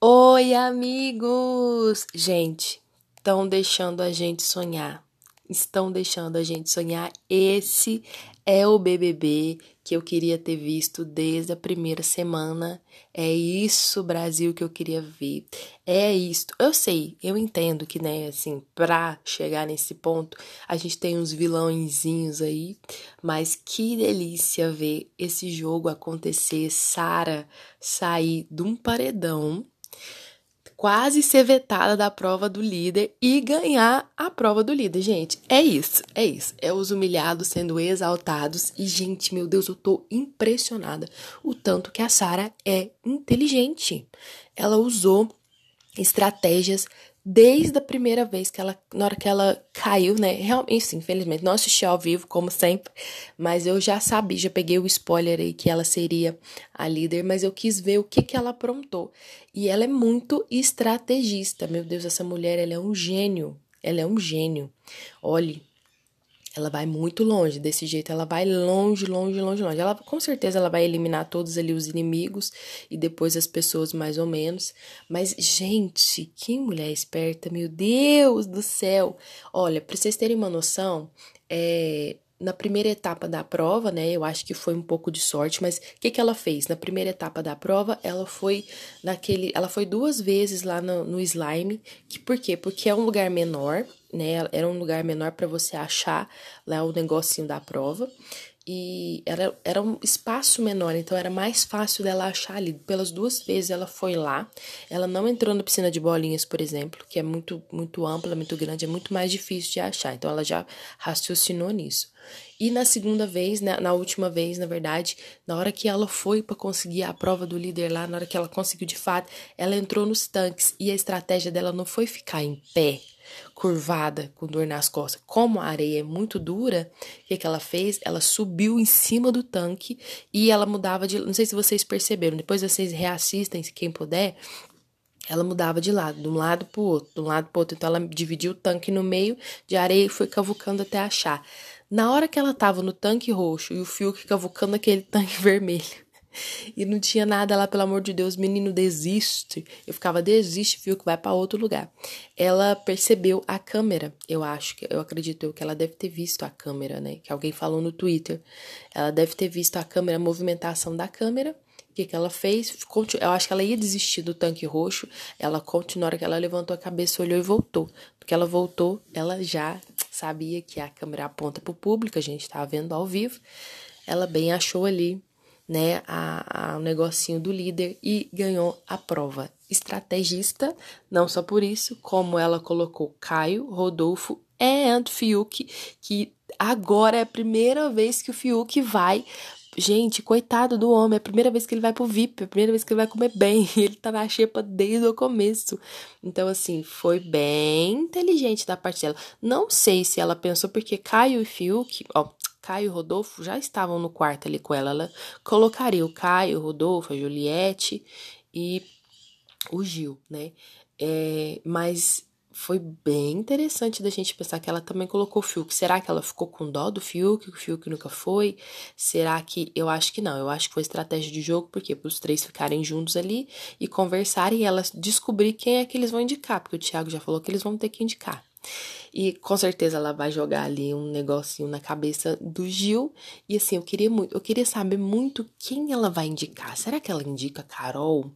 Oi, amigos! Gente, estão deixando a gente sonhar. Estão deixando a gente sonhar. Esse é o BBB que eu queria ter visto desde a primeira semana. É isso, Brasil, que eu queria ver. É isso. Eu sei, eu entendo que, né, assim, pra chegar nesse ponto, a gente tem uns vilãozinhos aí, mas que delícia ver esse jogo acontecer, Sara sair de um paredão quase ser vetada da prova do líder e ganhar a prova do líder, gente. É isso, é isso. É os humilhados sendo exaltados e gente, meu Deus, eu tô impressionada o tanto que a Sara é inteligente. Ela usou estratégias desde a primeira vez que ela, na hora que ela caiu, né? Realmente, infelizmente, não assisti ao vivo, como sempre, mas eu já sabia, já peguei o spoiler aí que ela seria a líder, mas eu quis ver o que, que ela aprontou. E ela é muito estrategista. Meu Deus, essa mulher, ela é um gênio. Ela é um gênio. Olhe, ela vai muito longe, desse jeito ela vai longe, longe, longe, longe. Ela com certeza ela vai eliminar todos ali os inimigos e depois as pessoas mais ou menos. Mas gente, que mulher esperta, meu Deus do céu. Olha, para vocês terem uma noção, é, na primeira etapa da prova, né? Eu acho que foi um pouco de sorte, mas o que, que ela fez? Na primeira etapa da prova, ela foi naquele. Ela foi duas vezes lá no, no slime. Que, por quê? Porque é um lugar menor, né? Era um lugar menor para você achar lá o negocinho da prova e era, era um espaço menor, então era mais fácil dela achar ali. Pelas duas vezes ela foi lá, ela não entrou na piscina de bolinhas, por exemplo, que é muito, muito ampla, muito grande, é muito mais difícil de achar, então ela já raciocinou nisso. E na segunda vez, na, né, na última vez, na verdade, na hora que ela foi para conseguir a prova do líder lá, na hora que ela conseguiu de fato, ela entrou nos tanques e a estratégia dela não foi ficar em pé curvada, com dor nas costas. Como a areia é muito dura, o que, que ela fez? Ela subiu em cima do tanque e ela mudava de. Não sei se vocês perceberam, depois vocês reassistem, se quem puder. Ela mudava de lado, de um lado para o outro, de um lado para outro. Então ela dividiu o tanque no meio de areia e foi cavucando até achar. Na hora que ela estava no tanque roxo e o Fiuk cavucando aquele tanque vermelho, e não tinha nada lá, pelo amor de Deus, menino, desiste. Eu ficava, desiste, viu, que vai para outro lugar. Ela percebeu a câmera, eu acho, que eu acredito que ela deve ter visto a câmera, né? Que alguém falou no Twitter. Ela deve ter visto a câmera, a movimentação da câmera. O que, que ela fez? Eu acho que ela ia desistir do tanque roxo. Ela na hora que ela levantou a cabeça, olhou e voltou. Porque ela voltou, ela já sabia que a câmera aponta para o público, a gente estava vendo ao vivo. Ela bem achou ali né, a, a, o negocinho do líder e ganhou a prova. Estrategista, não só por isso, como ela colocou Caio, Rodolfo e Fiuk, que agora é a primeira vez que o Fiuk vai Gente, coitado do homem, é a primeira vez que ele vai pro VIP, é a primeira vez que ele vai comer bem. Ele tá na xepa desde o começo. Então, assim, foi bem inteligente da parte dela. Não sei se ela pensou, porque Caio e Fiuk, ó, Caio e Rodolfo já estavam no quarto ali com ela. Ela colocaria o Caio, o Rodolfo, a Juliette e o Gil, né? É, mas foi bem interessante da gente pensar que ela também colocou o Fiuk. Será que ela ficou com dó do Fiuk? O Fiuk nunca foi? Será que. Eu acho que não. Eu acho que foi estratégia de jogo, porque para os três ficarem juntos ali e conversarem e elas descobrir quem é que eles vão indicar, porque o Thiago já falou que eles vão ter que indicar. E com certeza ela vai jogar ali um negocinho na cabeça do Gil. E assim, eu queria muito, eu queria saber muito quem ela vai indicar. Será que ela indica Carol?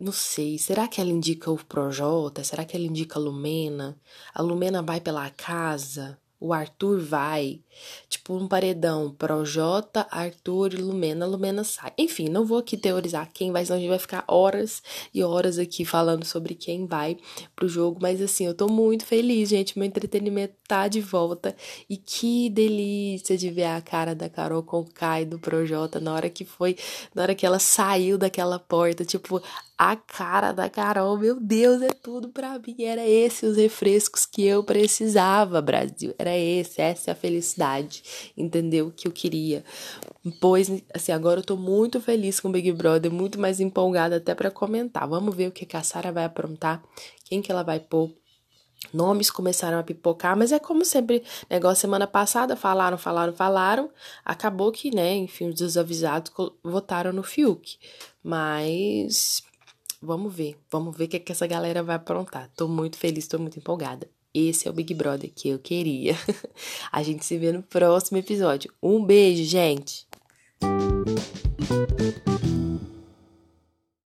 Não sei. Será que ela indica o Projota? Será que ela indica a Lumena? A Lumena vai pela casa? O Arthur vai, tipo um paredão, Projota, Arthur e Lumena, Lumena sai. Enfim, não vou aqui teorizar quem vai, senão a gente vai ficar horas e horas aqui falando sobre quem vai pro jogo, mas assim, eu tô muito feliz, gente, meu entretenimento tá de volta e que delícia de ver a cara da Carol com o Kai do Projota na hora que foi, na hora que ela saiu daquela porta, tipo, a cara da Carol, meu Deus, é tudo para mim. Era esse os refrescos que eu precisava, Brasil. Era esse, essa é a felicidade, entendeu? Que eu queria. Pois, assim, agora eu tô muito feliz com o Big Brother, muito mais empolgada até para comentar. Vamos ver o que a Sara vai aprontar, quem que ela vai pôr Nomes começaram a pipocar, mas é como sempre, negócio semana passada, falaram, falaram, falaram, acabou que, né, enfim, os desavisados votaram no Fiuk. Mas vamos ver, vamos ver o que, que essa galera vai aprontar. Tô muito feliz, tô muito empolgada. Esse é o Big Brother que eu queria. A gente se vê no próximo episódio. Um beijo, gente!